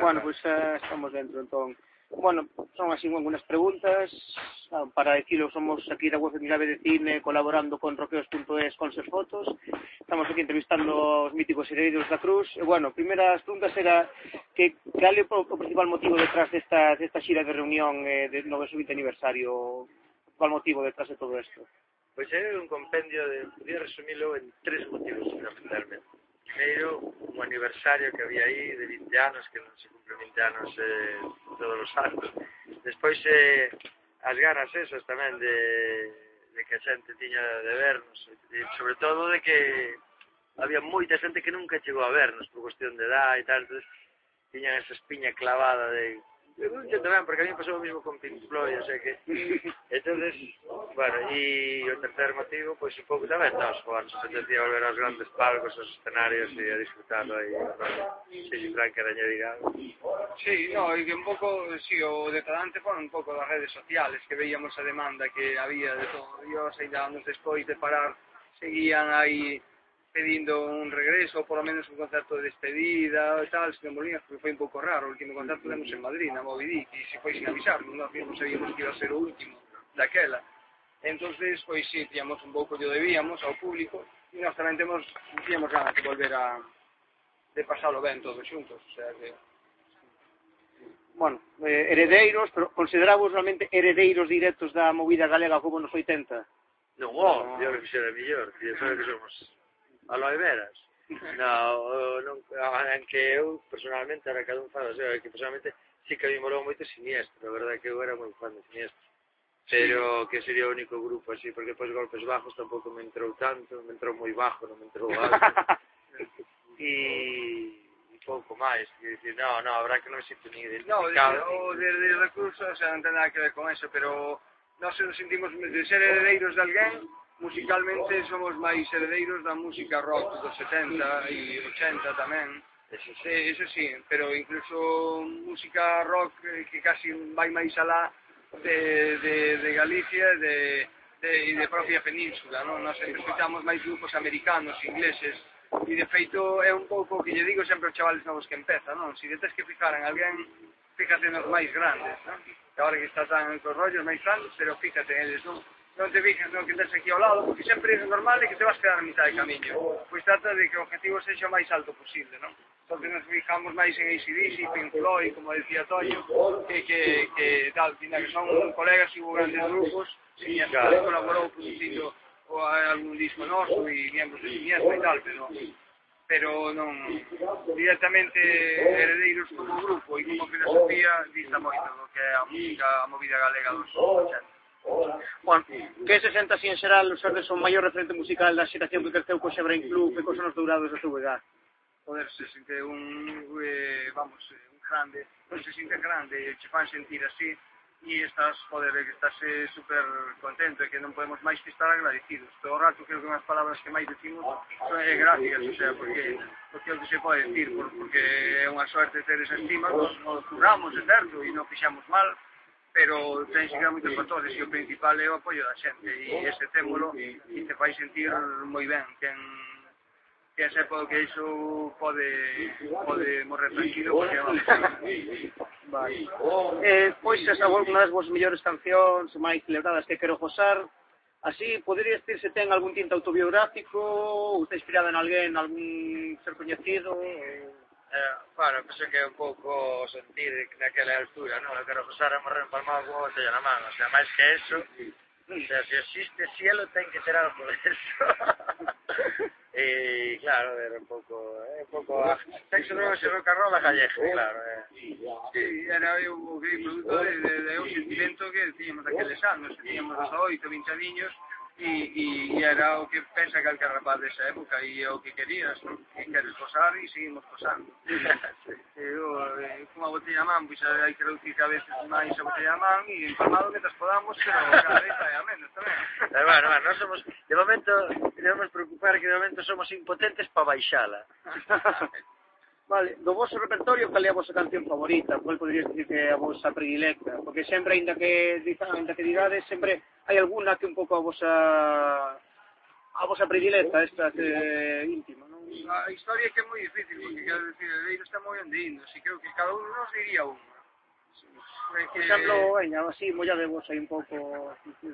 Bueno, pois pues, uh, estamos dentro, entón. Bueno, son así algunas preguntas. Ah, para decirlo, somos aquí da web Milave de Cine colaborando con roqueos.es con ser fotos. Estamos aquí entrevistando os míticos heredeiros da Cruz. E, bueno, primeira preguntas era que cal é o principal motivo detrás desta, desta xira de reunión eh, de 920 aniversario? Cal motivo detrás de todo isto? Pois pues é un compendio de... Podía resumilo en tres motivos, fundamentalmente primeiro un aniversario que había aí de 20 anos, que non se cumple 20 anos eh, todos os anos. Despois eh, as ganas esas tamén de, de que a xente tiña de vernos, e sobre todo de que había moita xente que nunca chegou a vernos por cuestión de edad e tal, entonces, tiñan esa espiña clavada de Eu non tamén, porque a mí pasou o mismo con Pink Floyd, o sea que... entonces, bueno, e o tercer motivo, pois pues, un pouco tamén estamos Juan, se tendría volver aos grandes palcos, aos escenarios e a disfrutarlo aí, se si Frank era añadirado. Sí, no, e que un pouco, sí, o decadante foi un pouco das redes sociales, que veíamos a demanda que había de todo Dios, e dábamos despois de parar, seguían aí pedindo un regreso, ou polo menos un concerto de despedida e tal, señor Molina, porque foi un pouco raro, o último concerto demos en Madrid, na Moby Dick, e se foi sin avisar, non mesmos sabíamos que iba a ser o último daquela. entonces pois sí, tíamos un pouco que debíamos ao público, e nós tamén temos, tíamos ganas de volver a de pasalo ben todos xuntos, o sea que bueno, eh, heredeiros, pero consideramos realmente heredeiros directos da movida galega como nos 80? Non, oh, no. yo que xera mellor, que xa que somos aloe veras no, eh, non, que eu personalmente era cada un fan o sea, que personalmente sí que a mí molou moito Siniestro a verdade que eu era moi fan de Siniestro pero sí. que sería o único grupo así porque pois Golpes Bajos tampouco me entrou tanto me entrou moi bajo, non me entrou alto e pouco máis, que dicir, no, no, habrá que non existe ni identificado. No, de, o de, de recursos, o sea, non ten nada que ver con eso, pero nós nos sentimos de ser heredeiros de alguén, musicalmente somos máis herdeiros da música rock dos 70 e 80 tamén. Eso sí. Eso sí, pero incluso música rock eh, que casi vai máis alá de, de, de Galicia e de, de, de propia península, non? Nos escuchamos máis grupos americanos, ingleses, e de feito é un pouco o que lle digo sempre aos chavales novos que empeza, non? Si tes que fijar en alguén, fíjate nos máis grandes, non? Que agora que está tan cos rollos máis grandes, pero fíjate en eles, non? non te fijas no que tens aquí ao lado, porque sempre é normal e que te vas quedar a mitad de camiño. Pois trata de que o objetivo sexa o máis alto posible, non? porque nos fijamos máis en ACDC, Pink Floyd, como decía Toño, que, que, que tal, tinda que son colegas e hubo grandes grupos, e a claro. colaborou producindo algún disco noso e miembros de Siniestra e tal, pero pero non directamente heredeiros como grupo e como filosofía dista moito do que é a música, a movida galega dos 80. Juan, que se senta así en xeral os ser o maior referente musical da xeración que creceu co Xebrain Club e cos anos dourados da súa edad? Joder, se sente un, eh, vamos, eh, un grande, non se sente grande, che fan sentir así, e estás, poder, que estás eh, super contento e que non podemos máis que estar agradecidos. Todo o rato creo que unhas palabras que máis decimos son eh, gracias, o sea, porque, porque é o que se pode decir, por, porque é unha sorte ter esa estima, nos, nos curramos, é certo, e non fixamos mal, pero ten siga moitos factores e o principal é o apoio da xente e ese témolo e te fai sentir moi ben quen que sepa que iso pode pode morrer tranquilo porque vamos vale. eh, pois esa unha das vos mellores cancións máis celebradas que quero gozar Así, podería decir se ten algún tinte autobiográfico ou está inspirada en alguén, algún ser coñecido? Ou eh, bueno, penso que é un pouco sentir naquela altura, non? Eu quero pasar a morrer empalmado con unha botella na mano, o sea, máis que eso, o sea, se existe cielo ten que ter algo de eso. e, claro, era un pouco, é eh, un pouco, a... sexo droga e rock and roll a claro, eh. Sí, era o que produto de, de, de un sentimento que tiñamos aqueles anos, que tiñamos 18, 20 años, e, e era o que pensa calquer rapaz desa época e o que querías, non? E queres posar e seguimos posando. eu, eh, cunha botella man, pois hai que reducir que a veces máis a botella man e empalmado metas podamos, pero cada vez hai a menos tamén. Eh, bueno, bueno, non somos, de momento, debemos preocupar que de momento somos impotentes para baixala. Vale, do vosso repertorio, cal é a vosa canción favorita? Cual poderías dicir que é a vosa predilecta? Porque sempre, ainda que, ainda que digades, sempre hai alguna que un pouco a vosa a vosa predilecta esta que íntima, non? A historia é que é moi difícil, porque quero dicir, o está moi onde indo, así creo que cada un nos diría unha. É. Por exemplo, veña, así, molla de vos aí un pouco... De...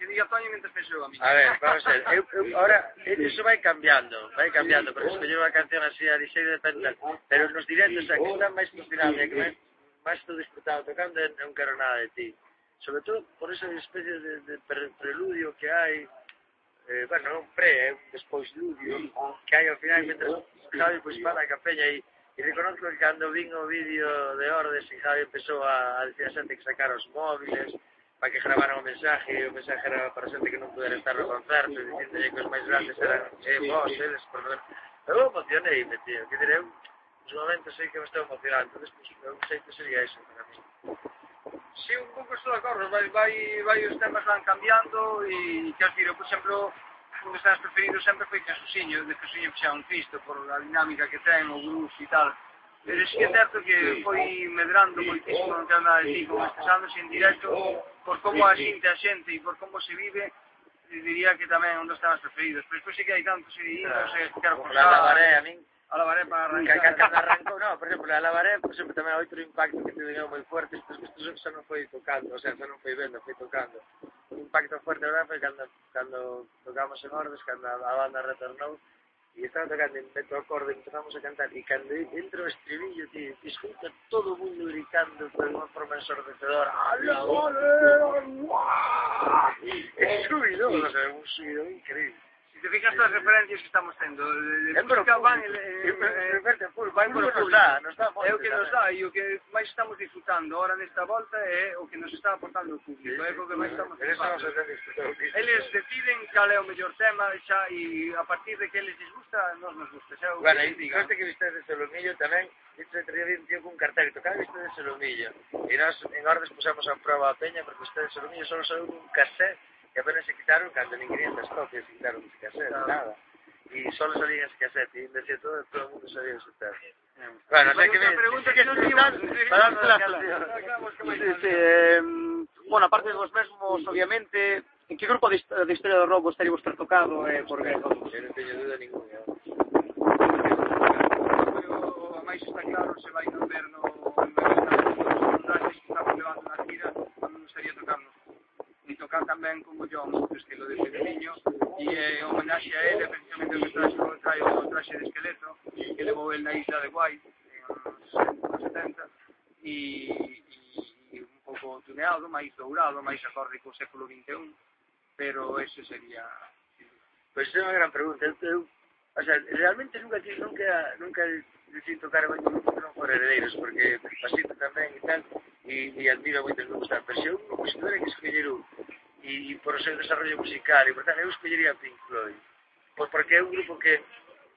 Que diga Toño mentre penso a mí. A ver, vamos a ver, eu, eu, ahora, eso vai cambiando, vai cambiando, porque escolleu a canción así a 16 de pentas, pero nos directos, a que están máis funcionables, que máis, máis tú disputado tocando, non quero nada de ti sobre todo por esa especie de, de preludio que hai eh, bueno, non pre, é eh, despois ludio, que hai ao final mentre Javi pois pues, fala a capella e, e reconozco que cando vin o vídeo de Ordes e Javi empezou a, a decir a xente que sacar os móviles para que gravaran o mensaje e o mensaje era para xente que non pudera estar no concerto e dicíndolle que os máis grandes eran eh, vos, eles, por perdón eu emocionei, me tío, que direi nos momentos sei que me estou emocionando despois, eu sei que sería eso para mí. Sí, un pouco estou de acordo, vai, vai, vai os temas van cambiando e, quero dicir, eu, por exemplo, un dos temas preferidos sempre foi Jesusiño, de Jesusiño que xa un Cristo, por a dinámica que ten, o grupo e tal. Pero sí que é certo que foi medrando moitísimo no que nada de ti, como estes anos en directo, por como a xente a xente e por como se vive, diría que tamén un dos temas preferidos. Pois Pero despois sí que hai tantos e ah, non sei, quero forzar. A min a la que, arrancou, arrancou, no, por exemplo, a la por exemplo, tamén outro impacto que teve moi fuerte, isto xa non foi tocando, o sea, xa non foi vendo, foi tocando. Un impacto fuerte verdad, foi cando, cando tocamos en Ordes, cando a banda retornou, e estaba tocando en Beto Acorde, empezamos a cantar, e cando entro o estribillo, tío, e escuta todo o mundo gritando de unha forma ensordecedora, ¡Ala, vale! ¡Uah! E subido, o sea, un subido increíble te fijas as referencias que estamos tendo, eh, eh, eh, de música van el, en, en, full, vai polo nos Dá, nos dá é o que nos dá e o que máis estamos disfrutando ahora nesta volta é o que nos está aportando o público, é o que máis estamos disfrutando. Eles deciden cal é o mellor tema xa e a partir de que eles les gusta, nos nos gusta. Xa, bueno, e que viste de Solomillo tamén, dito entre día un tío cun cartel tocaba viste de Solomillo. E nós en Ordes pusemos a prova a Peña porque viste de Solomillo só saiu un cassette que apenas se quitaron cando nin 500 copias se quitaron de cassette, no. nada. E só salían as cassette, e decía todo, todo o mundo sabía insultar. Bueno, hai que ver. Pregunta que non iban para dar Bueno, aparte vos mesmos, obviamente, en que grupo de, de historia do rock gostaría ter tocado? Eh, por que? Eu non teño dúda ninguna. A máis está claro se vai non ver no... Estamos levando na gira, non estaría tocarnos tocar tamén con Gollón o estilo de Pedriño e eh, é homenaxe a ele precisamente que traxe, traxe o traxe de esqueleto que levou el na isla de Guai os 70 e, e un pouco tuneado, máis dourado, máis acorde co século XXI pero ese sería Pois pues é unha gran pregunta. Eu, eu, o sea, realmente nunca nunca nunca decín tocar ben con non por heredeiros, porque pasito tamén e tal, e, e admiro moitos grupos tal, pero se eu e, e por o seu desarrollo musical. E por tal, eu escollería Pink Floyd. Pois porque é un grupo que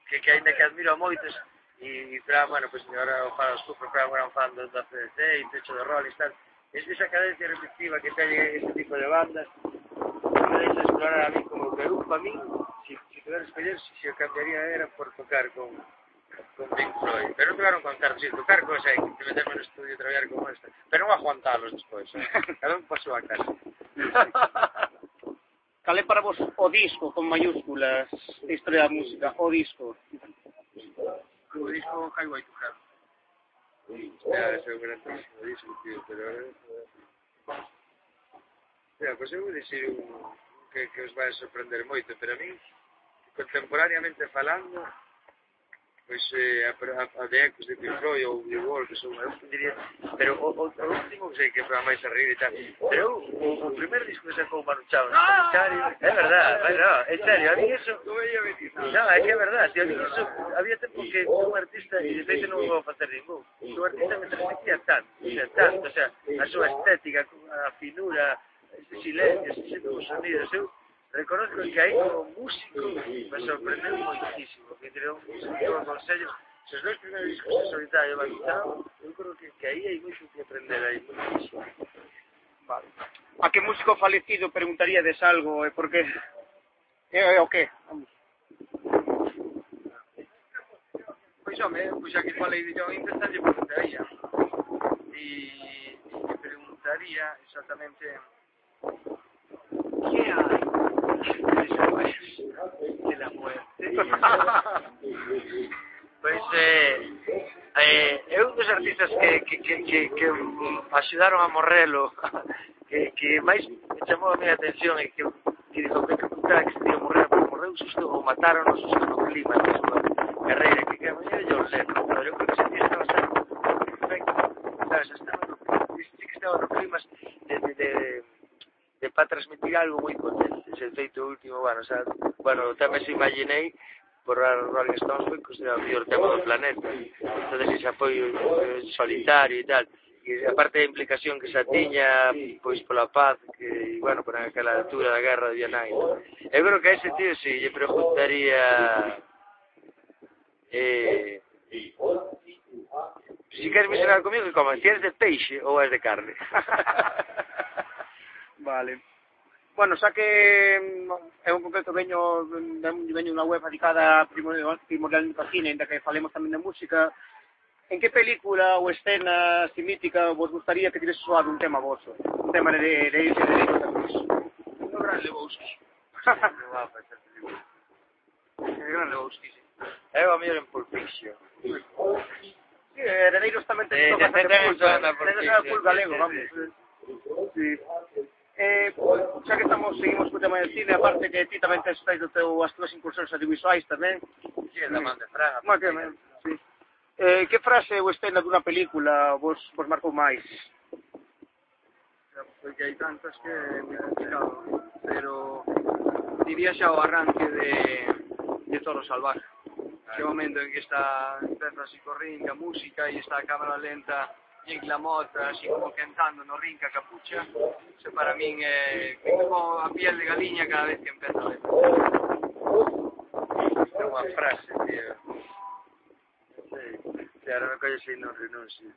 que, que ainda que admiro a moitos. E, e claro, bueno, pois pues, ahora o falas tú porque agora gran fan do, do CDC e Techo de Rolling tal es esa cadencia repetitiva que teñen este tipo de bandas. Que me deixa explorar a mí como que eu, para mí, si, si tuviera escoller, si, si o cambiaría era por tocar con con Pink Floyd, pero tocar un concerto, si, tocar cosas, que meterme no estudio e traballar como esta, pero non aguantalos despois, ¿eh? cada un paso a casa. Cal é para vos o disco con mayúsculas de historia da música? O disco. O disco Highway to Hell. Era ese o disco, tío, pero ahora... Mira, pois pues eu vou dicir un... que, que os vai sorprender moito, pero a mí, contemporaneamente falando, pois eh, a, a, a de Ecos de Pifroi ou de Wall, que son, eu diría, pero o, o, o último que sei que foi a máis terrible e tal, pero eu, o, o primer disco que sacou Manu Chao, no, é verdad, é verdad, é serio, a mí eso, no, é que é verdade, tío, a mí eso, había tempo que un artista, e de feito non vou facer ningún, un artista me transmitía tanto, o sea, tanto, o sea, a súa estética, a finura, ese silencio, este sonidos, eu, reconozco que aí como músico me sorprendeu moitísimo, que tirou un que aconsello, se os dois primeiros discos de solitario van quitado, eu creo que, que aí hai moito que aprender aí, moitísimo. Vale. A que músico falecido preguntaríades algo e por qué? E, e o qué? Vamos. Pois home, pois xa que falei de John Interstand, lle preguntaría. E, e preguntaría exactamente que hai Pois eh, eh, é un dos artistas que, que, que, que, que axudaron a Morrelo que, que máis me chamou a miña atención e que, que dixo que puta que se tío morrer pero morreu susto ou mataron o susto no clima na súa carreira que que mañera yo lento pero eu creo que se tío estaba sendo perfecto sabes, estaba no, que estaba no clima de, de, de, de para transmitir algo moi potente se feito o último, bueno, o sea, bueno, tamén se imaginei por Rolling Stones foi considerado o mellor tema do planeta. Entón ese apoio eh, solitario e tal. E a parte da implicación que xa tiña pois pola paz que, bueno, por aquela altura da guerra de Vietnam eu creo que a ese tío si lle preguntaría eh, si queres misionar comigo que comas, si eres de peixe ou és de carne. Vale. Bueno, xa que mm, é un concreto veño mm, veño unha web dedicada primordialmente ao cine, ainda que falemos tamén de música, en que película ou escena así mítica vos gustaría que tivese soado un tema vosso? Un tema de de de, de, de, de No Gran Lebowski. Gran Lebowski, sí. Eu a mellor en Pulp Fiction. Sí, Heredeiros tamén ten que tocar. Heredeiros é galego, vamos. Sí. Eh, xa que estamos, seguimos co tema del cine, aparte que ti tamén tes feito teu, as túas incursións audiovisuais tamén. Sí, da man de Fraga. Má que man, sí. Eh, que frase ou escena dunha película vos, vos marcou máis? Porque hai tantas que me han pero diría xa o arranque de, de Toro Salvaje. Que momento en que está empeza así correndo a música e está a cámara lenta Igla Mota, así como cantando, no rinca capucha, eso para min é eh, como a piel de galiña cada vez que empezo a ver. É unha frase, tío. Sí, claro, me colles aí non renuncio.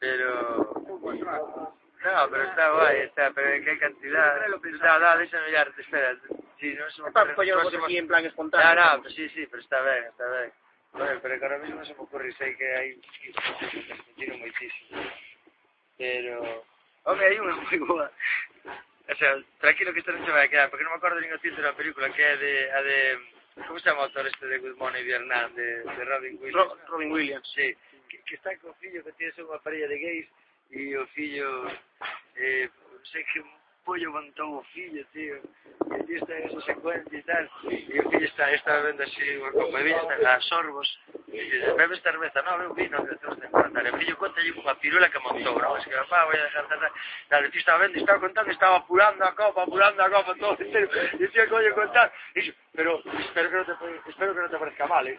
Pero... No, pero está guay, está, pero en que cantidad... Da, da, déjame mirar, espera. Si non se me... Para collar aquí en plan espontáneo. No, no, sí, sí, pero está ben, está ben. Bueno, pero que ahora mismo se me ocurre, sei que hai discutiron moitísimo. Pero, home, hai unha moi boa. O sea, tranquilo que isto non se vai quedar, porque non me acordo nin o título da película, que é de, a de Como se chama o autor este de Good Morning Vietnam, de, de Robin Williams? Ro, Robin Williams. Sí, que, que está co fillo que tiene unha parella de gays e o fillo, eh, sei que pollo montou o fillo, tío. E aquí está esa secuencia e tal. E o fillo está, está vendo así unha copa de vino, está a sorbos. E dice, bebe esta cerveza, non, bebe vino, que temos de contar. E o fillo conta unha pirula que montou, non? Es que, papá, voy a dejar tal, tal. O tío estaba vendo, estaba contando, estaba apurando a copa, apurando a copa, todo entero. E o tío, coño, contar. E dice, pero espero que no te, espero que non te parezca mal, eh?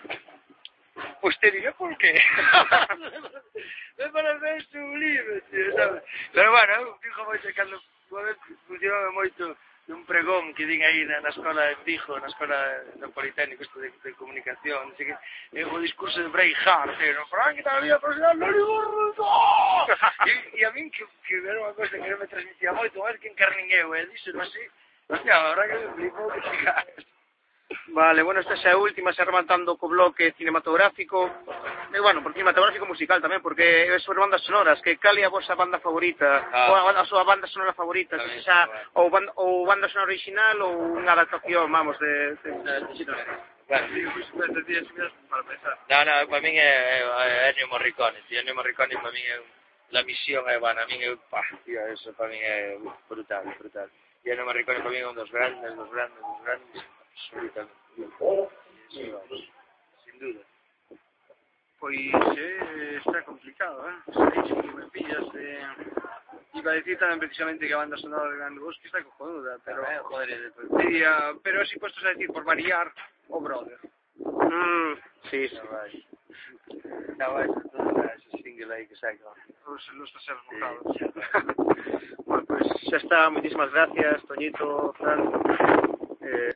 Pues te diré por qué. me parece sublime, tío, sabes? Pero bueno, fijo, voy checando actualmente funcioname moito dun pregón que din aí na, na escola en Vigo, na escola do Politécnico isto de, de comunicación, así que é o discurso de Braveheart, eh, no Frank tal vida profesional, no ¡Oh! e, e a min que, que era unha cosa que non me transmitía moito, máis que encarnin eu, e eh, dixo, non así, hostia, a que me flipou que ficar. Vale, bueno, esta xa é a última, xa rematando co bloque cinematográfico. E, bueno, por cinematográfico musical tamén, porque é sobre bandas sonoras, que cal é a vosa banda favorita, ah. ou a, a súa banda sonora favorita, que xa, ou, banda, ou banda sonora original ou unha adaptación, vamos, de... de, de, de Bueno. No, no, para min é, é, é Ennio Morricone, tío, Ennio Morricone para min é la misión é, bueno, a min é, pá, tío, eso para min é brutal, brutal. E Ennio Morricone para min é un dos grandes, dos grandes, dos grandes, absolutamente. Sin duda. Pois eh, está complicado, eh? Aí sí que me pillas eh... Iba a decir tamén precisamente que banda sonora de Grande Bosque está cojonuda, pero... Eh, joder, diría, pero así puestos a decir, por variar, o oh, Brother. Mm, sí, sí. No, vai, todo ese single aí que saca. Os, los traseros mojados. Sí. bueno, pues xa está, muchísimas gracias, Toñito, Fran. Eh,